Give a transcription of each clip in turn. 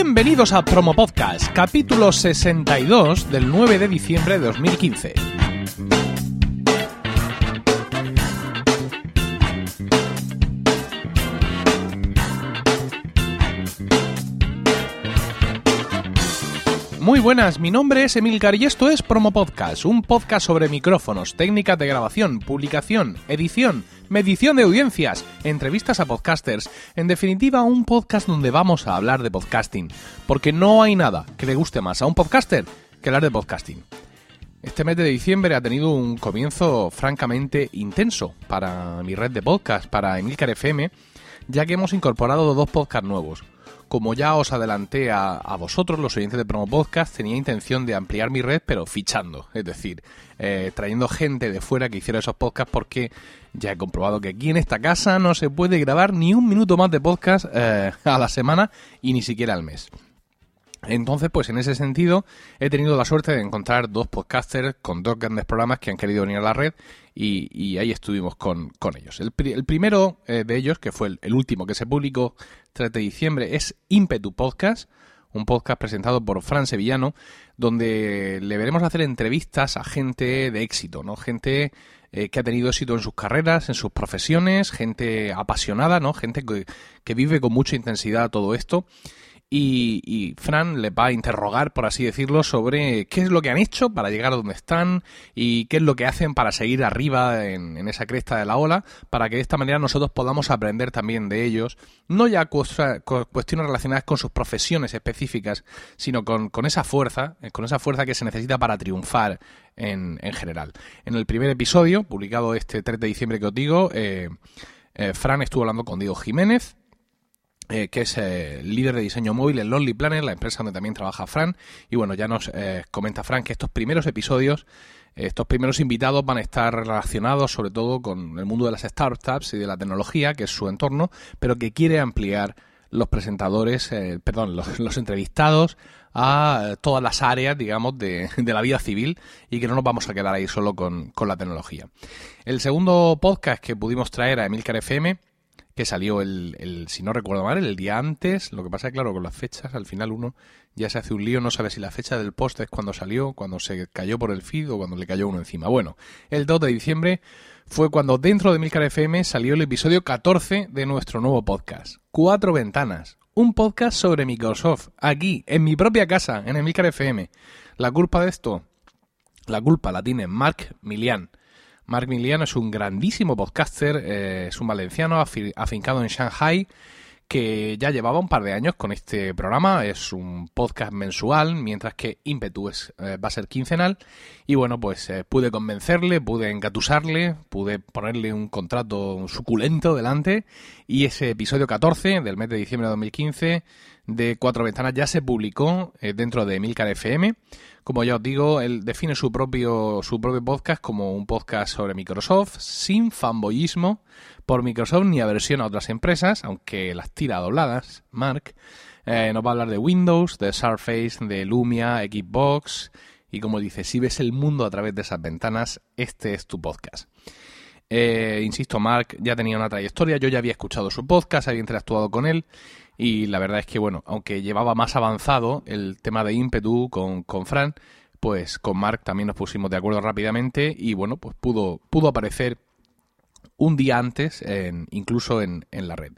Bienvenidos a Promo Podcast, capítulo 62 del 9 de diciembre de 2015. Muy buenas, mi nombre es Emilcar y esto es Promo Podcast, un podcast sobre micrófonos, técnicas de grabación, publicación, edición, medición de audiencias, entrevistas a podcasters, en definitiva un podcast donde vamos a hablar de podcasting, porque no hay nada que le guste más a un podcaster que hablar de podcasting. Este mes de diciembre ha tenido un comienzo francamente intenso para mi red de podcast, para Emilcar FM, ya que hemos incorporado dos podcasts nuevos. Como ya os adelanté a, vosotros, los oyentes de Promo Podcast, tenía intención de ampliar mi red, pero fichando, es decir, eh, trayendo gente de fuera que hiciera esos podcasts, porque ya he comprobado que aquí en esta casa no se puede grabar ni un minuto más de podcast eh, a la semana y ni siquiera al mes. Entonces, pues en ese sentido, he tenido la suerte de encontrar dos podcasters con dos grandes programas que han querido venir a la red y, ahí estuvimos con, ellos. El, primero eh, de ellos, que fue el, último que se publicó 3 de diciembre, es Impetu Podcast, un podcast presentado por Fran Sevillano, donde le veremos hacer entrevistas a gente de éxito, ¿no? Gente eh, que ha tenido éxito en sus carreras, en sus profesiones, gente apasionada, ¿no? Gente que vive con mucha intensidad todo esto y, Fran le va a interrogar, por así decirlo, sobre qué es lo que han hecho para llegar a donde están y qué es lo que hacen para seguir arriba en, esa cresta de la ola, para que de esta manera nosotros podamos aprender también de ellos, no ya cuestiones relacionadas con sus profesiones específicas, sino con, esa fuerza, eh, con esa fuerza que se necesita para triunfar en, general. En el primer episodio, publicado este 3 de diciembre que os digo, eh, eh, Fran estuvo hablando con Diego Jiménez, eh, que es eh, líder de diseño móvil en Lonely Planet, la empresa donde también trabaja Fran. Y bueno, ya nos eh, comenta Fran que estos primeros episodios, estos primeros invitados van a estar relacionados sobre todo con el mundo de las startups y de la tecnología, que es su entorno, pero que quiere ampliar los presentadores, perdón, los, entrevistados a todas las áreas, digamos, de, de, la vida civil y que no nos vamos a quedar ahí solo con, con la tecnología. El segundo podcast que pudimos traer a Emilcar FM que salió el, el, si no recuerdo mal, el día antes. Lo que pasa es claro, con las fechas, al final uno ya se hace un lío, no sabe si la fecha del post es cuando salió, cuando se cayó por el feed o cuando le cayó uno encima. Bueno, el 2 de diciembre fue cuando dentro de Milcar FM salió el episodio 14 de nuestro nuevo podcast. Cuatro ventanas. Un podcast sobre Microsoft, aquí, en mi propia casa, en Emilcar FM. La culpa de esto, la culpa la tiene Mark Milian Marc Miliano es un grandísimo podcaster, eh, es un valenciano afincado en Shanghai que ya llevaba un par de años con este programa, es un podcast mensual, mientras que Impetu eh, va a ser quincenal, y bueno, pues eh, pude convencerle, pude engatusarle, pude ponerle un contrato suculento delante, y ese episodio 14 del mes de diciembre de 2015 de Cuatro Ventanas ya se publicó dentro de Milcar FM, como ya os digo, él define su propio, su propio podcast como un podcast sobre Microsoft, sin fanboyismo por Microsoft ni aversión a otras empresas, aunque las tira dobladas, Mark. Eh, nos va a hablar de Windows, de Surface, de Lumia, Xbox, y como dice, si ves el mundo a través de esas ventanas, este es tu podcast. Eh, insisto, Mark ya tenía una trayectoria, yo ya había escuchado su podcast, había interactuado con él y la verdad es que, bueno, aunque llevaba más avanzado el tema de ímpetu con, con Fran, pues con Mark también nos pusimos de acuerdo rápidamente y, bueno, pues pudo, pudo aparecer un día antes, en, incluso en, en la red.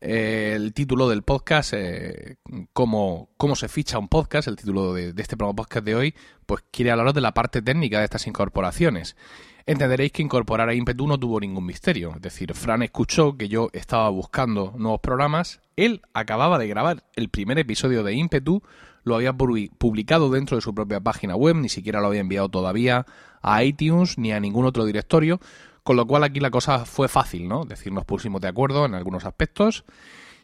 Eh, el título del podcast, eh, cómo, cómo, se ficha un podcast, el título de, de este podcast de hoy, pues quiere hablaros de la parte técnica de estas incorporaciones entenderéis que incorporar a Impetu no tuvo ningún misterio. Es decir, Fran escuchó que yo estaba buscando nuevos programas, él acababa de grabar el primer episodio de Impetu, lo había publicado dentro de su propia página web, ni siquiera lo había enviado todavía a iTunes ni a ningún otro directorio, con lo cual aquí la cosa fue fácil, ¿no? Es decir, nos pusimos de acuerdo en algunos aspectos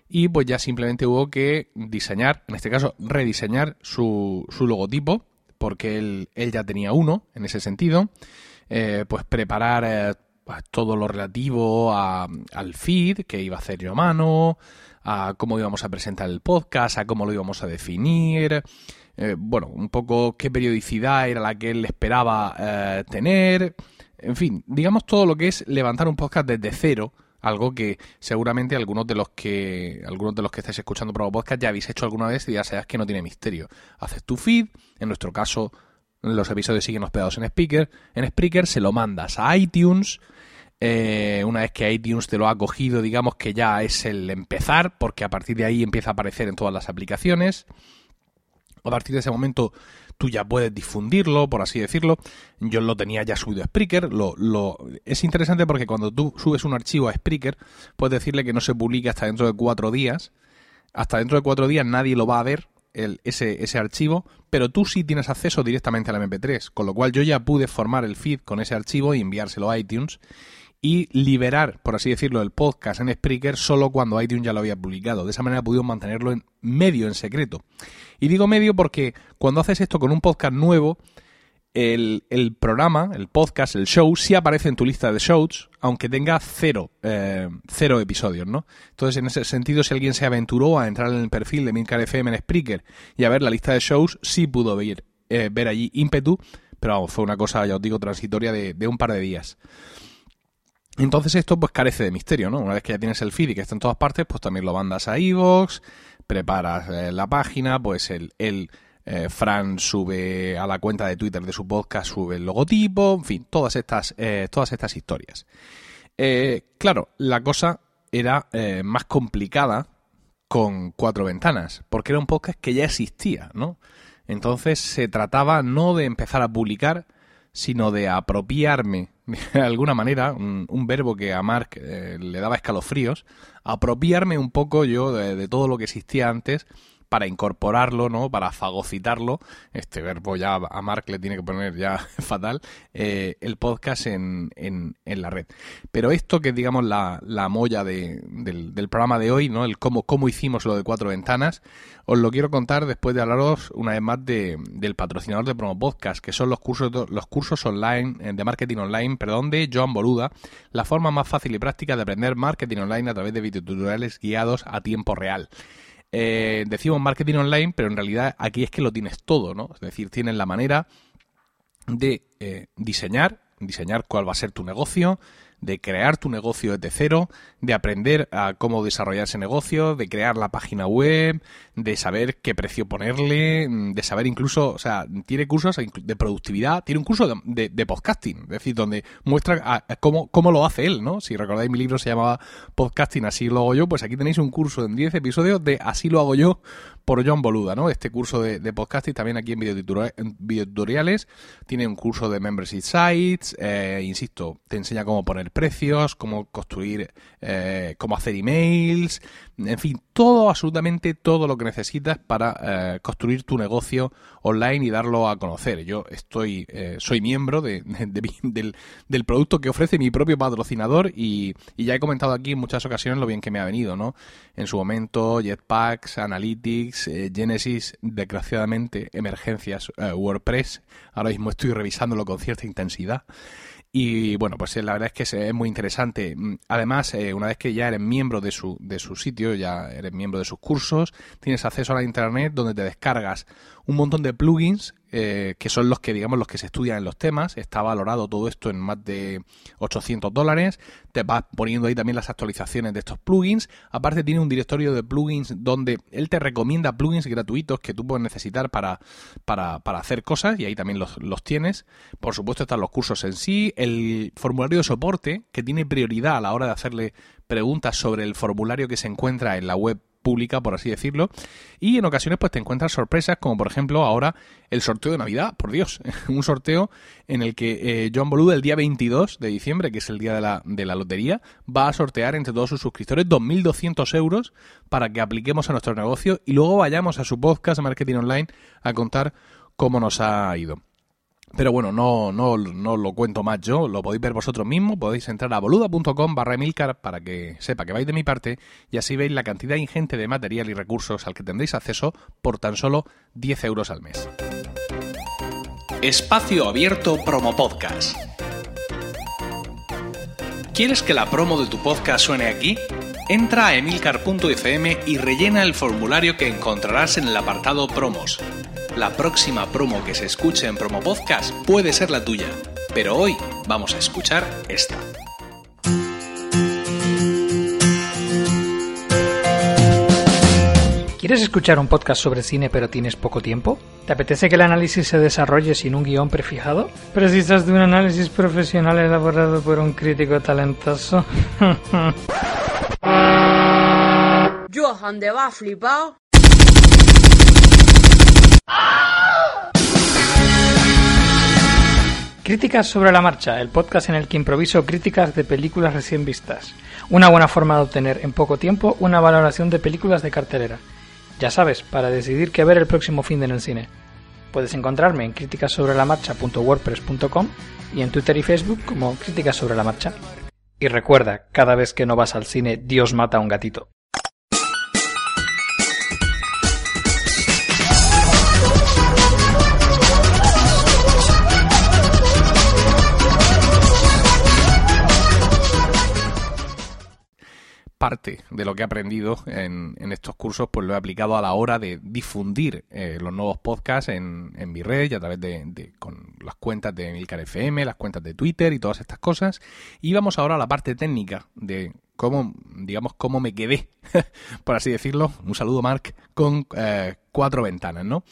y pues ya simplemente hubo que diseñar, en este caso rediseñar su, su logotipo, porque él, él ya tenía uno en ese sentido. Eh, pues preparar eh, pues, todo lo relativo al feed que iba a hacer yo a mano, a cómo íbamos a presentar el podcast, a cómo lo íbamos a definir, eh, bueno, un poco qué periodicidad era la que él esperaba tener, en fin, digamos todo lo que es levantar un podcast desde cero algo que seguramente algunos de los que algunos de los que estáis escuchando Promo Podcast ya habéis hecho alguna vez y ya sabes que no tiene misterio. Haces tu feed, en nuestro caso los episodios siguen hospedados en Speaker, en Spreaker se lo mandas a iTunes. Eh, una vez que iTunes te lo ha cogido, digamos que ya es el empezar, porque a partir de ahí empieza a aparecer en todas las aplicaciones. A partir de ese momento tú ya puedes difundirlo, por así decirlo. Yo lo tenía ya subido a Spreaker. Lo. Es interesante porque cuando tú subes un archivo a Spreaker, puedes decirle que no se publique hasta dentro de cuatro días. Hasta dentro de cuatro días nadie lo va a ver, el, ese, ese, archivo, pero tú sí tienes acceso directamente al MP3, con lo cual yo ya pude formar el feed con ese archivo y enviárselo a iTunes y liberar, por así decirlo, el podcast en Spreaker solo cuando iTunes ya lo había publicado. De esa manera pudimos mantenerlo en medio en secreto. Y digo medio porque cuando haces esto con un podcast nuevo, el, programa, el podcast, el show, sí aparece en tu lista de shows, aunque tenga cero, eh, cero episodios, ¿no? Entonces, en ese sentido, si alguien se aventuró a entrar en el perfil de Milcar FM en Spreaker y a ver la lista de shows, sí pudo ver, eh, ver allí ímpetu, pero vamos, fue una cosa, ya os digo, transitoria de, de un par de días. Entonces esto pues carece de misterio, ¿no? Una vez que ya tienes el feed y que está en todas partes, pues también lo mandas a iVoox, preparas eh, la página, pues el, el eh, Fran sube a la cuenta de Twitter de su podcast, sube el logotipo, en fin, todas estas, eh, todas estas historias. claro, la cosa era más complicada con cuatro ventanas, porque era un podcast que ya existía, ¿no? Entonces se trataba no de empezar a publicar, sino de apropiarme de alguna manera, un, verbo que a Mark eh, le daba escalofríos, apropiarme un poco yo de, todo lo que existía antes para incorporarlo, ¿no? Para fagocitarlo, este verbo ya a Mark le tiene que poner ya fatal, eh, el podcast en, en, la red. Pero esto que digamos la, la molla de, del, del, programa de hoy, ¿no? El cómo, cómo hicimos lo de cuatro ventanas, os lo quiero contar después de hablaros una vez más de, del patrocinador de Promo Podcast, que son los cursos, los cursos online, eh, de marketing online, perdón, de Joan Boluda, la forma más fácil y práctica de aprender marketing online a través de videotutoriales guiados a tiempo real eh, decimos marketing online, pero en realidad aquí es que lo tienes todo, ¿no? Es decir, tienes la manera de eh, diseñar, diseñar cuál va a ser tu negocio, de crear tu negocio desde cero, de aprender a cómo desarrollar ese negocio, de crear la página web, de saber qué precio ponerle, de saber incluso, o sea, tiene cursos de productividad, tiene un curso de, podcasting, es decir, donde muestra cómo, cómo lo hace él, ¿no? Si recordáis mi libro se llamaba Podcasting, así lo hago yo, pues aquí tenéis un curso en 10 episodios de Así lo hago yo por John Boluda, ¿no? Este curso de, de podcasting también aquí en videotutoriales, tiene un curso de membership sites, eh, insisto, te enseña cómo poner precios, cómo construir, eh, cómo hacer emails, en fin, todo, absolutamente todo lo que necesitas para eh, construir tu negocio online y darlo a conocer. Yo estoy, eh, soy miembro de, del, del, producto que ofrece mi propio patrocinador y, y, ya he comentado aquí en muchas ocasiones lo bien que me ha venido, ¿no? En su momento, Jetpacks, Analytics, Genesis, desgraciadamente, emergencias, WordPress. Ahora mismo estoy revisándolo con cierta intensidad. Y bueno, pues eh, la verdad es que es muy interesante. Mm, además, eh, una vez que ya eres miembro de su, de su sitio, ya eres miembro de sus cursos, tienes acceso a la internet donde te descargas un montón de plugins eh, que son los que, digamos, los que se estudian en los temas. Está valorado todo esto en más de 800 dólares. Te vas poniendo ahí también las actualizaciones de estos plugins. Aparte tiene un directorio de plugins donde él te recomienda plugins gratuitos que tú puedes necesitar para, para, para hacer cosas y ahí también los, los tienes. Por supuesto están los cursos en sí, el formulario de soporte que tiene prioridad a la hora de hacerle preguntas sobre el formulario que se encuentra en la web pública, por así decirlo. Y en ocasiones pues te encuentras sorpresas, como por ejemplo ahora el sorteo de Navidad, por Dios, un sorteo en el que eh, John Boluda el día 22 de diciembre, que es el día de la, de la lotería, va a sortear entre todos sus suscriptores 2.200 euros para que apliquemos a nuestro negocio y luego vayamos a su podcast Marketing Online a contar cómo nos ha ido. Pero bueno, no, no, no lo cuento más yo, lo podéis ver vosotros mismos, podéis entrar a boluda.com barra Emilcar para que sepa que vais de mi parte y así veis la cantidad ingente de material y recursos al que tendréis acceso por tan solo 10 euros al mes. Espacio Abierto Promo Podcast. ¿Quieres que la promo de tu podcast suene aquí? Entra a emilcar.fm y rellena el formulario que encontrarás en el apartado Promos. La próxima promo que se escuche en Promo Podcast puede ser la tuya, pero hoy vamos a escuchar esta. ¿Quieres escuchar un podcast sobre cine pero tienes poco tiempo? ¿Te apetece que el análisis se desarrolle sin un guion prefijado? ¿Precisas de un análisis profesional elaborado por un crítico talentoso? Johan, ¿de va flipado? Críticas sobre la marcha, el podcast en el que improviso críticas de películas recién vistas. Una buena forma de obtener en poco tiempo una valoración de películas de cartelera. Ya sabes, para decidir qué ver el próximo fin de en el cine. Puedes encontrarme en críticasobrelamarcha.wordpress.com y en Twitter y Facebook como Críticas sobre la Marcha. Y recuerda, cada vez que no vas al cine, Dios mata a un gatito. Parte de lo que he aprendido en, estos cursos, pues lo he aplicado a la hora de difundir eh, los nuevos podcasts en, en, mi red y a través de, con las cuentas de Milcar FM, las cuentas de Twitter y todas estas cosas. Y vamos ahora a la parte técnica de cómo, digamos, cómo me quedé, por así decirlo. Un saludo, Mark, con eh, cuatro ventanas, ¿no?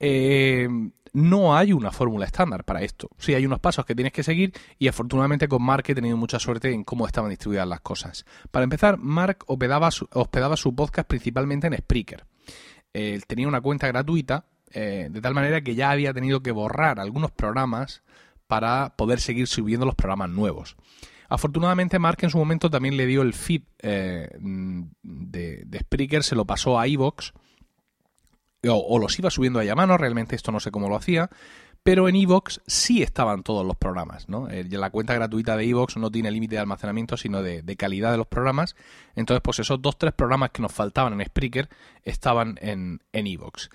Eh, no hay una fórmula estándar para esto. Sí, hay unos pasos que tienes que seguir y afortunadamente con Mark he tenido mucha suerte en cómo estaban distribuidas las cosas. Para empezar, Mark hospedaba su, hospedaba podcast principalmente en Spreaker. Él tenía una cuenta gratuita, eh, de tal manera que ya había tenido que borrar algunos programas para poder seguir subiendo los programas nuevos. Afortunadamente, Mark en su momento también le dio el feed eh, de, de Spreaker, se lo pasó a iVoox o, los iba subiendo a mano, realmente esto no sé cómo lo hacía, pero en Evox sí estaban todos los programas, ¿no? Eh, la cuenta gratuita de Evox no tiene límite de almacenamiento, sino de, calidad de los programas. Entonces, pues esos dos, tres programas que nos faltaban en Spreaker estaban en Evox.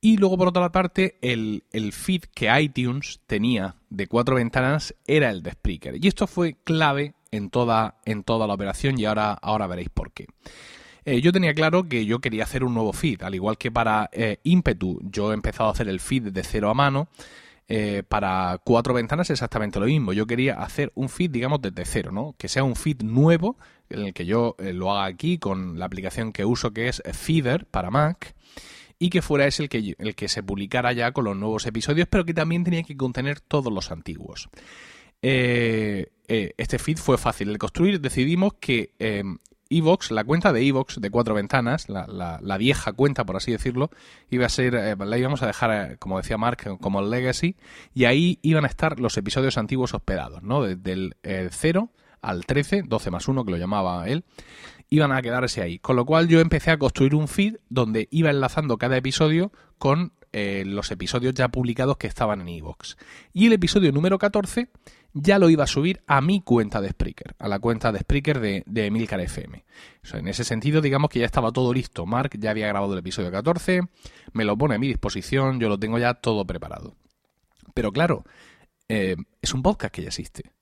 y luego, por otra parte, el, el, feed que iTunes tenía de cuatro ventanas era el de Spreaker. Y esto fue clave en toda, en toda la operación y ahora, ahora veréis por qué. Eh, yo tenía claro que yo quería hacer un nuevo feed, al igual que para eh, Impetu, yo he empezado a hacer el feed de cero a mano. Eh, para cuatro ventanas exactamente lo mismo. Yo quería hacer un feed, digamos, desde cero, ¿no? Que sea un feed nuevo, en el que yo lo haga aquí con la aplicación que uso, que es Feeder para Mac, y que fuera ese el que, el que se publicara ya con los nuevos episodios, pero que también tenía que contener todos los antiguos. este feed fue fácil de construir. Decidimos que Evox, la cuenta de Evox de cuatro ventanas, la, la, vieja cuenta, por así decirlo, iba a ser, eh, la íbamos a dejar, eh, como decía Mark, como el legacy, y ahí iban a estar los episodios antiguos hospedados, ¿no? Desde el 0 al 13, 12 más 1, que lo llamaba él, iban a quedarse ahí. Con lo cual yo empecé a construir un feed donde iba enlazando cada episodio con eh, los episodios ya publicados que estaban en Evox. Y el episodio número 14 ya lo iba a subir a mi cuenta de Spreaker, a la cuenta de Spreaker de, de Emilcar FM. en ese sentido, digamos que ya estaba todo listo. Mark ya había grabado el episodio 14, me lo pone a mi disposición, yo lo tengo ya todo preparado. Pero claro, eh, es un podcast que ya existe.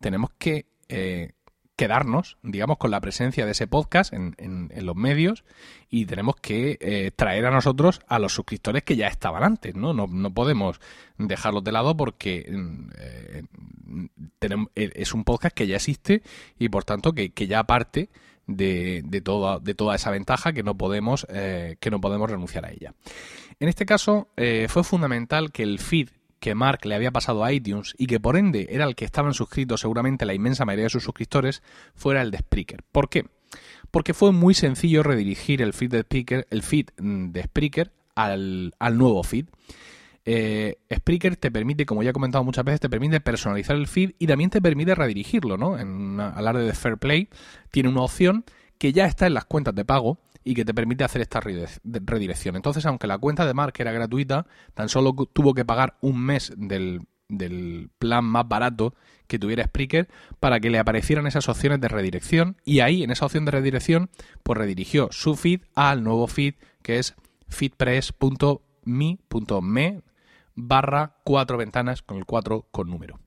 Tenemos que eh, quedarnos, digamos, con la presencia de ese podcast en, en, los medios y tenemos que eh, traer a nosotros a los suscriptores que ya estaban antes, ¿no? No, podemos dejarlos de lado porque mm, eh, eh, es un podcast que ya existe y por tanto que, ya parte de, toda, de toda esa ventaja que no podemos, que no podemos renunciar a ella. En este caso fue fundamental que el feed que Mark le había pasado a iTunes y que por ende era el que estaban suscritos seguramente la inmensa mayoría de sus suscriptores, fuera el de Spreaker. ¿Por qué? Porque fue muy sencillo redirigir el feed de Spreaker, el feed mm, de Spreaker al, nuevo feed. Eh, Spreaker te permite, como ya he comentado muchas veces, te permite personalizar el feed y también te permite redirigirlo, ¿no? En al área de Fair Play tiene una opción que ya está en las cuentas de pago y que te permite hacer esta redirección. Entonces, aunque la cuenta de Mark era gratuita, tan solo tuvo que pagar un mes del, plan más barato que tuviera Spreaker para que le aparecieran esas opciones de redirección y ahí en esa opción de redirección pues redirigió su feed al nuevo feed que es feedpress.me.me barra cuatro ventanas con el 4 con número.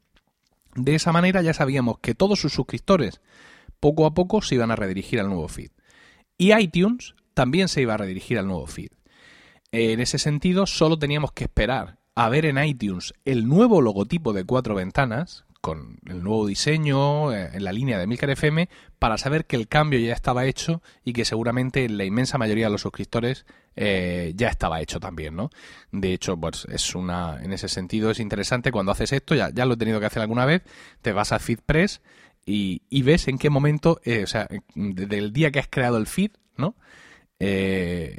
De esa manera ya sabíamos que todos sus suscriptores poco a poco se iban a redirigir al nuevo feed. Y iTunes también se iba a redirigir al nuevo feed. En ese sentido, solo teníamos que esperar a ver en iTunes el nuevo logotipo de cuatro ventanas, con el nuevo diseño eh, en la línea de Milcar FM para saber que el cambio ya estaba hecho y que seguramente la inmensa mayoría de los suscriptores eh, ya estaba hecho también, ¿no? De hecho, pues es una, en ese sentido es interesante cuando haces esto, ya, ya lo he tenido que hacer alguna vez, te vas a FeedPress y, ves en qué momento, eh, o sea, desde el día que has creado el feed, ¿no? Eh,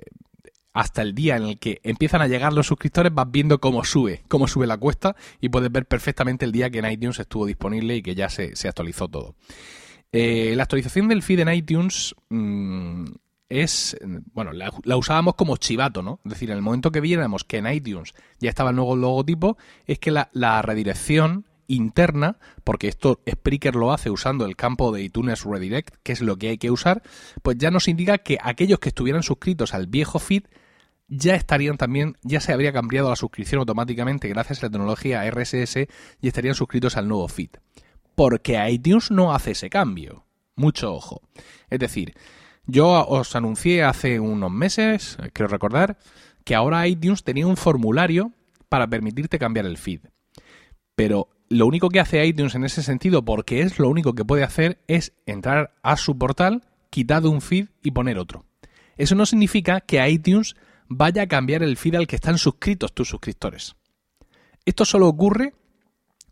hasta el día en el que empiezan a llegar los suscriptores, vas viendo cómo sube, cómo sube la cuesta y puedes ver perfectamente el día que en iTunes estuvo disponible y que ya se, actualizó todo. Eh, la actualización del feed en iTunes mm, es, bueno, la, usábamos como chivato, ¿no? Es decir, en el momento que viéramos que en iTunes ya estaba el nuevo logotipo, es que la, la redirección interna, porque esto Spreaker lo hace usando el campo de iTunes Redirect, que es lo que hay que usar, pues ya nos indica que aquellos que estuvieran suscritos al viejo feed ya estarían también, ya se habría cambiado la suscripción automáticamente gracias a la tecnología RSS y estarían suscritos al nuevo feed. Porque iTunes no hace ese cambio. Mucho ojo. Es decir, yo os anuncié hace unos meses, quiero recordar, que ahora iTunes tenía un formulario para permitirte cambiar el feed. Pero lo único que hace iTunes en ese sentido, porque es lo único que puede hacer, es entrar a su portal, quitar un feed y poner otro. Eso no significa que iTunes vaya a cambiar el feed al que están suscritos tus suscriptores. Esto solo ocurre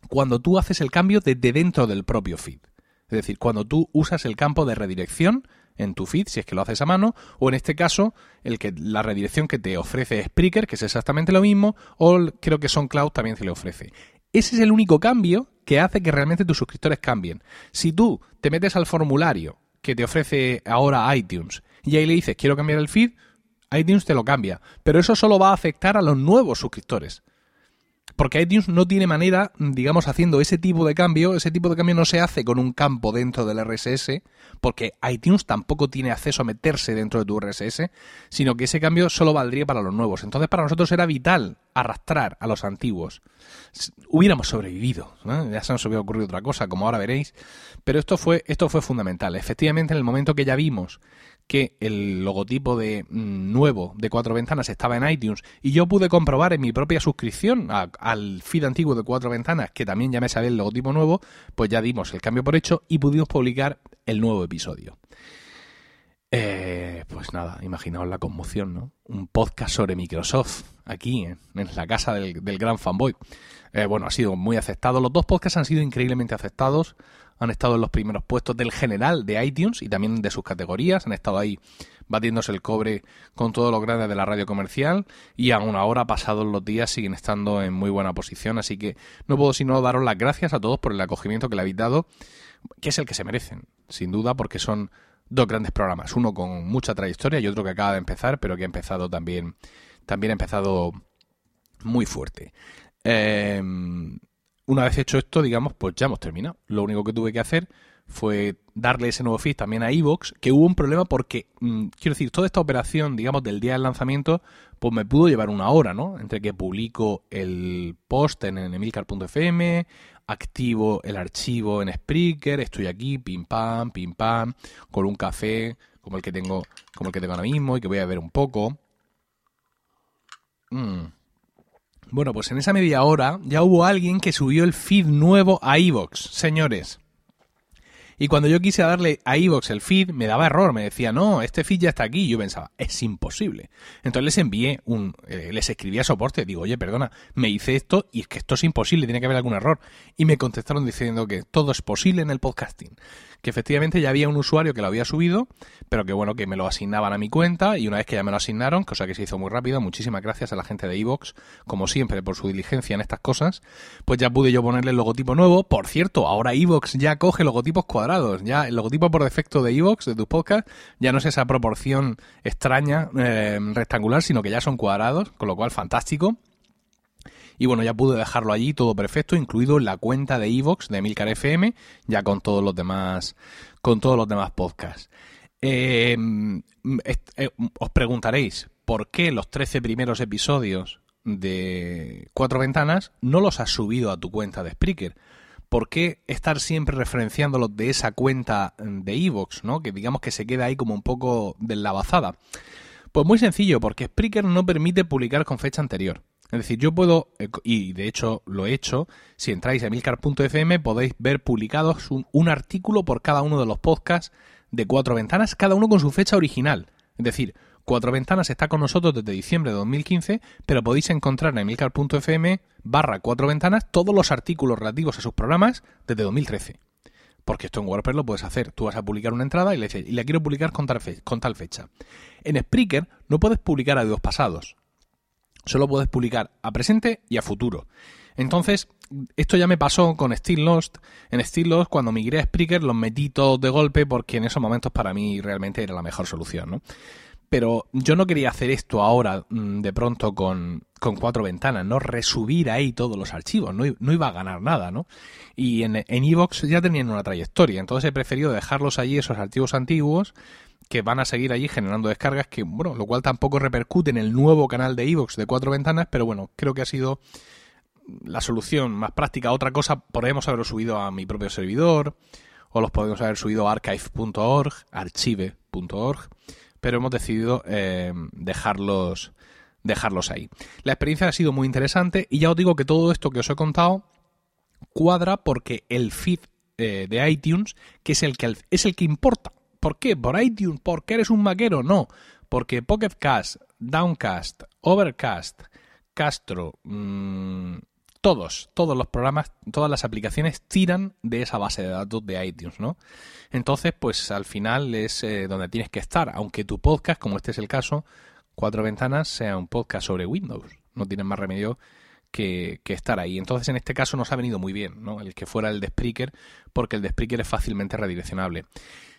cuando tú haces el cambio desde dentro del propio feed. Es decir, cuando tú usas el campo de redirección en tu feed, si es que lo haces a mano, o en este caso, el que, la redirección que te ofrece Spreaker, que es exactamente lo mismo, o creo que SoundCloud también se le ofrece. Ese es el único cambio que hace que realmente tus suscriptores cambien. Si tú te metes al formulario que te ofrece ahora iTunes y ahí le dices quiero cambiar el feed, iTunes te lo cambia. Pero eso solo va a afectar a los nuevos suscriptores. Porque iTunes no tiene manera, digamos, haciendo ese tipo de cambio, ese tipo de cambio no se hace con un campo dentro del RSS, porque iTunes tampoco tiene acceso a meterse dentro de tu RSS, sino que ese cambio solo valdría para los nuevos. Entonces para nosotros era vital arrastrar a los antiguos. Hubiéramos sobrevivido, ya se nos hubiera ocurrido otra cosa, como ahora veréis, pero esto fue, esto fue fundamental. Efectivamente, en el momento que ya vimos que el logotipo de mm, nuevo de cuatro ventanas estaba en iTunes y yo pude comprobar en mi propia suscripción al feed antiguo de cuatro ventanas que también ya me sabía el logotipo nuevo, pues ya dimos el cambio por hecho y pudimos publicar el nuevo episodio. Eh, pues nada, imaginaos la conmoción, ¿no? Un podcast sobre Microsoft aquí en, la casa del, gran fanboy. Eh, bueno, ha sido muy aceptado. Los dos podcasts han sido increíblemente aceptados. Han estado en los primeros puestos del general de iTunes y también de sus categorías, han estado ahí batiéndose el cobre con todos los grandes de la radio comercial y aún ahora, pasados los días, siguen estando en muy buena posición, así que no puedo sino daros las gracias a todos por el acogimiento que le habéis dado, que es el que se merecen, sin duda, porque son dos grandes programas, uno con mucha trayectoria y otro que acaba de empezar, pero que ha empezado también, también ha empezado muy fuerte. Eh, una vez hecho esto, digamos, pues ya hemos terminado. Lo único que tuve que hacer fue darle ese nuevo feed también a Evox, que hubo un problema porque, mm, quiero decir, toda esta operación, digamos, del día del lanzamiento, pues me pudo llevar una hora, ¿no? Entre que publico el post en, emilcar.fm, activo el archivo en Spreaker, estoy aquí, pim pam, pim pam, con un café como el que tengo, como el que tengo ahora mismo y que voy a ver un poco. Mm. Bueno, pues en esa media hora ya hubo alguien que subió el feed nuevo a Evox, señores. Y cuando yo quise darle a Evox el feed, me daba error, me decía, no, este feed ya está aquí. Y yo pensaba, es imposible. Entonces les envié un, eh, les escribí a soporte, digo, oye, perdona, me hice esto y es que esto es imposible, tiene que haber algún error. Y me contestaron diciendo que todo es posible en el podcasting que efectivamente ya había un usuario que lo había subido, pero que bueno, que me lo asignaban a mi cuenta y una vez que ya me lo asignaron, cosa que se hizo muy rápido, muchísimas gracias a la gente de Evox, como siempre, por su diligencia en estas cosas, pues ya pude yo ponerle el logotipo nuevo. Por cierto, ahora Evox ya coge logotipos cuadrados, ya el logotipo por defecto de Evox, de tus podcasts, ya no es esa proporción extraña, eh, rectangular, sino que ya son cuadrados, con lo cual fantástico. Y bueno, ya pude dejarlo allí todo perfecto, incluido la cuenta de Evox de Milcar FM, ya con todos los demás, con todos los demás podcasts. Em, eh, os preguntaréis, ¿por qué los 13 primeros episodios de Cuatro Ventanas no los has subido a tu cuenta de Spreaker? ¿Por qué estar siempre referenciándolos de esa cuenta de Evox, ¿no? Que digamos que se queda ahí como un poco deslavazada. Pues muy sencillo, porque Spreaker no permite publicar con fecha anterior. Es decir, yo puedo, eh, y de hecho lo he hecho, si entráis a emilcar.fm podéis ver publicados un, un, artículo por cada uno de los podcasts de cuatro ventanas, cada uno con su fecha original. Es decir, cuatro ventanas está con nosotros desde diciembre de 2015, pero podéis encontrar en emilcar.fm barra cuatro ventanas todos los artículos relativos a sus programas desde 2013. Porque esto en WordPress lo puedes hacer. Tú vas a publicar una entrada y le dices, y la quiero publicar con tal, fecha. En Spreaker no puedes publicar a dos pasados. Solo puedes publicar a presente y a futuro. Entonces, esto ya me pasó con Still Lost. En Still Lost, cuando migré a Spreaker, los metí todos de golpe porque en esos momentos para mí realmente era la mejor solución, ¿no? Pero yo no quería hacer esto ahora mm, de pronto con, con, cuatro ventanas, ¿no? Resubir ahí todos los archivos, no, no iba a ganar nada, ¿no? Y en Evox ya tenían una trayectoria, entonces he preferido dejarlos allí, esos archivos antiguos, que van a seguir allí generando descargas, que, bueno, lo cual tampoco repercute en el nuevo canal de Evox de cuatro ventanas, pero bueno, creo que ha sido la solución más práctica. Otra cosa, podríamos haberlo subido a mi propio servidor, o los podemos haber subido a archive.org, archive.org pero hemos decidido eh, dejarlos, dejarlos ahí. La experiencia ha sido muy interesante y ya os digo que todo esto que os he contado cuadra porque el feed eh, de iTunes, que es el que, es el que importa. ¿Por qué? ¿Por iTunes? ¿Porque eres un maquero? No, porque Pocket Cast, Downcast, Overcast, Castro, mmm, todos, todos los programas, todas las aplicaciones tiran de esa base de datos de iTunes, ¿no? Entonces, pues al final es eh, donde tienes que estar, aunque tu podcast, como este es el caso, Cuatro Ventanas, sea un podcast sobre Windows. No tienes más remedio que, estar ahí. Entonces, en este caso nos ha venido muy bien, ¿no? El que fuera el de Spreaker, porque el de Spreaker es fácilmente redireccionable.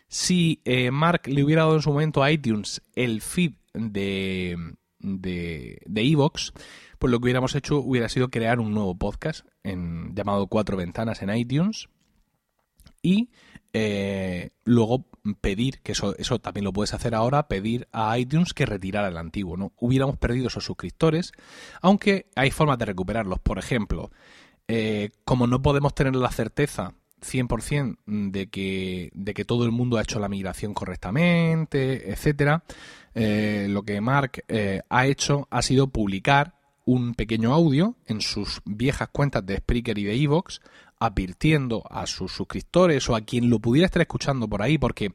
Si eh, Mark le hubiera dado en su momento a iTunes el feed de de Evox, pues lo que hubiéramos hecho hubiera sido crear un nuevo podcast llamado Cuatro Ventanas en iTunes y eh, luego pedir, que eso, eso también lo puedes hacer ahora, pedir a iTunes que retirara el antiguo. ¿no? Hubiéramos perdido esos suscriptores, aunque hay formas de recuperarlos. Por ejemplo, eh, como no podemos tener la certeza 100% de que, de que todo el mundo ha hecho la migración correctamente, etcétera, eh, lo que Mark ha hecho ha sido publicar un pequeño audio en sus viejas cuentas de Spreaker y de Evox, advirtiendo a sus suscriptores o a quien lo pudiera estar escuchando por ahí, porque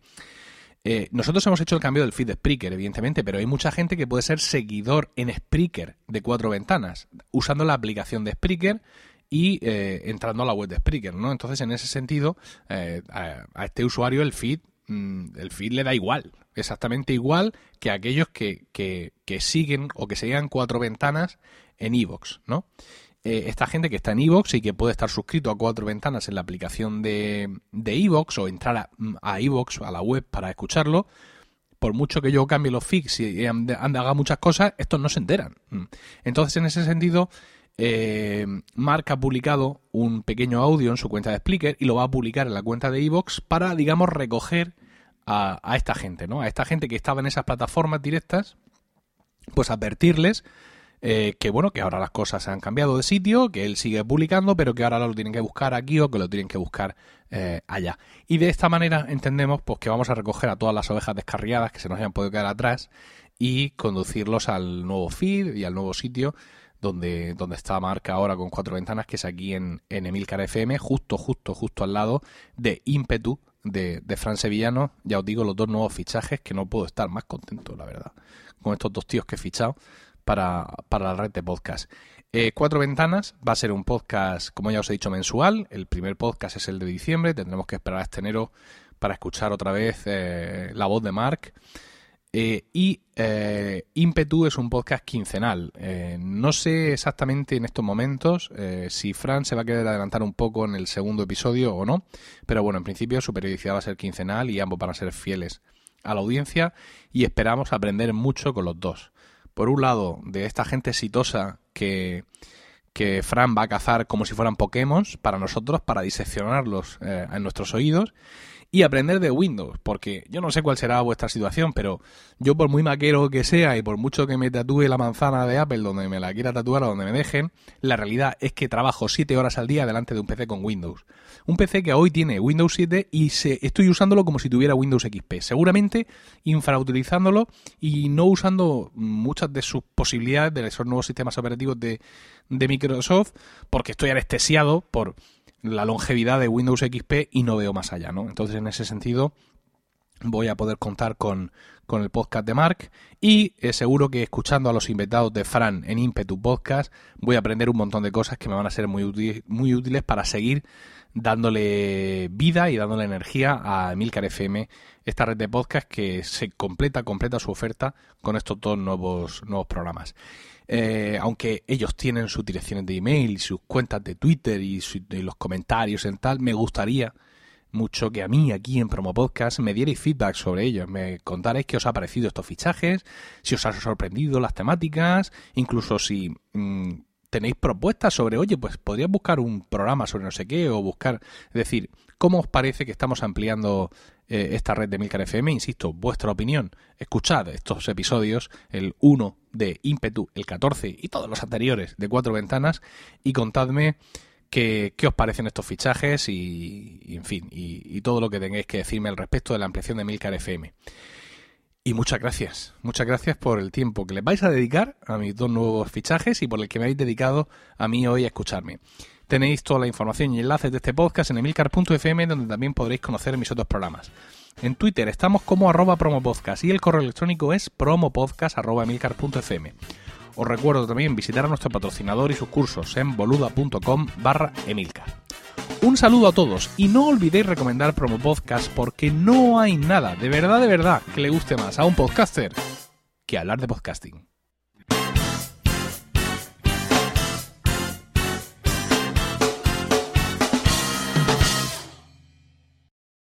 eh, nosotros hemos hecho el cambio del feed de Spreaker, evidentemente, pero hay mucha gente que puede ser seguidor en Spreaker de cuatro ventanas, usando la aplicación de Spreaker y eh, entrando a la web de Spreaker, ¿no? Entonces, en ese sentido, eh, a, este usuario el feed, mm, el feed le da igual, exactamente igual que a aquellos que, que, que siguen o que seguían cuatro ventanas en Evox, ¿no? Eh, esta gente que está en Evox y que puede estar suscrito a cuatro ventanas en la aplicación de, Evox o entrar a, a Evox, a la web para escucharlo, por mucho que yo cambie los fix y haga muchas cosas, estos no se enteran. Mm. Entonces, en ese sentido, eh, Mark ha publicado un pequeño audio en su cuenta de Splicker y lo va a publicar en la cuenta de Evox para, digamos, recoger a, a, esta gente, ¿no? A esta gente que estaba en esas plataformas directas, pues advertirles eh, que bueno, que ahora las cosas se han cambiado de sitio, que él sigue publicando, pero que ahora lo tienen que buscar aquí o que lo tienen que buscar eh, allá. Y de esta manera entendemos pues que vamos a recoger a todas las ovejas descarriadas que se nos hayan podido quedar atrás y conducirlos al nuevo feed y al nuevo sitio donde, donde está marca ahora con cuatro ventanas, que es aquí en, en Emilcar FM, justo, justo, justo al lado de Impetu, de, de Fran Sevillano. Ya os digo, los dos nuevos fichajes que no puedo estar más contento, la verdad, con estos dos tíos que he fichado para, para la red de podcast. Eh, Cuatro Ventanas va a ser un podcast, como ya os he dicho, mensual. El primer podcast es el de diciembre. Tendremos que esperar a este enero para escuchar otra vez eh, la voz de Mark. Eh, y eh, Impetu es un podcast quincenal. No sé exactamente en estos momentos si Fran se va a querer adelantar un poco en el segundo episodio o no, pero bueno, en principio su periodicidad va a ser quincenal y ambos van a ser fieles a la audiencia y esperamos aprender mucho con los dos por un lado, de esta gente exitosa que, que Fran va a cazar como si fueran Pokémon para nosotros, para diseccionarlos eh, en nuestros oídos. Y aprender de Windows, porque yo no sé cuál será vuestra situación, pero yo por muy maquero que sea y por mucho que me tatúe la manzana de Apple donde me la quiera tatuar o donde me dejen, la realidad es que trabajo 7 horas al día delante de un PC con Windows. Un PC que hoy tiene Windows 7 y se, estoy usándolo como si tuviera Windows XP. Seguramente infrautilizándolo y no usando muchas de sus posibilidades de esos nuevos sistemas operativos de, de Microsoft, porque estoy anestesiado por la longevidad de Windows XP y no veo más allá, ¿no? Entonces, en ese sentido, voy a poder contar con, con el podcast de Mark y eh, seguro que escuchando a los invitados de Fran en Impetu Podcast voy a aprender un montón de cosas que me van a ser muy, muy útiles para seguir dándole vida y dándole energía a Emilcar FM, esta red de podcast que se completa, completa su oferta con estos dos nuevos, nuevos programas. Eh, aunque ellos tienen sus direcciones de email y sus cuentas de Twitter y, los comentarios en tal, me gustaría mucho que a mí aquí en Promo Podcast me dierais feedback sobre ellos, me contarais qué os ha parecido estos fichajes, si os ha sorprendido las temáticas, incluso si mm, tenéis propuestas sobre, oye, pues podrías buscar un programa sobre no sé qué o buscar, es decir, ¿cómo os parece que estamos ampliando eh, esta red de Milcar FM? Insisto, vuestra opinión, escuchad estos episodios, el 1 de Impetu, el 14 y todos los anteriores de Cuatro Ventanas y contadme qué, os parecen estos fichajes y, en fin, y, todo lo que tengáis que decirme al respecto de la ampliación de Milcar FM. Y muchas gracias, muchas gracias por el tiempo que les vais a dedicar a mis dos nuevos fichajes y por el que me habéis dedicado a mí hoy a escucharme. Tenéis toda la información y enlaces de este podcast en emilcar.fm donde también podréis conocer mis otros programas. En Twitter estamos como arroba promopodcast y el correo electrónico es promopodcast.emilcar.fm. Os recuerdo también visitar a nuestro patrocinador y sus cursos en boluda.com barra emilcar. Un saludo a todos y no olvidéis recomendar Promo Podcast porque no hay nada, de verdad, de verdad, que le guste más a un podcaster que hablar de podcasting.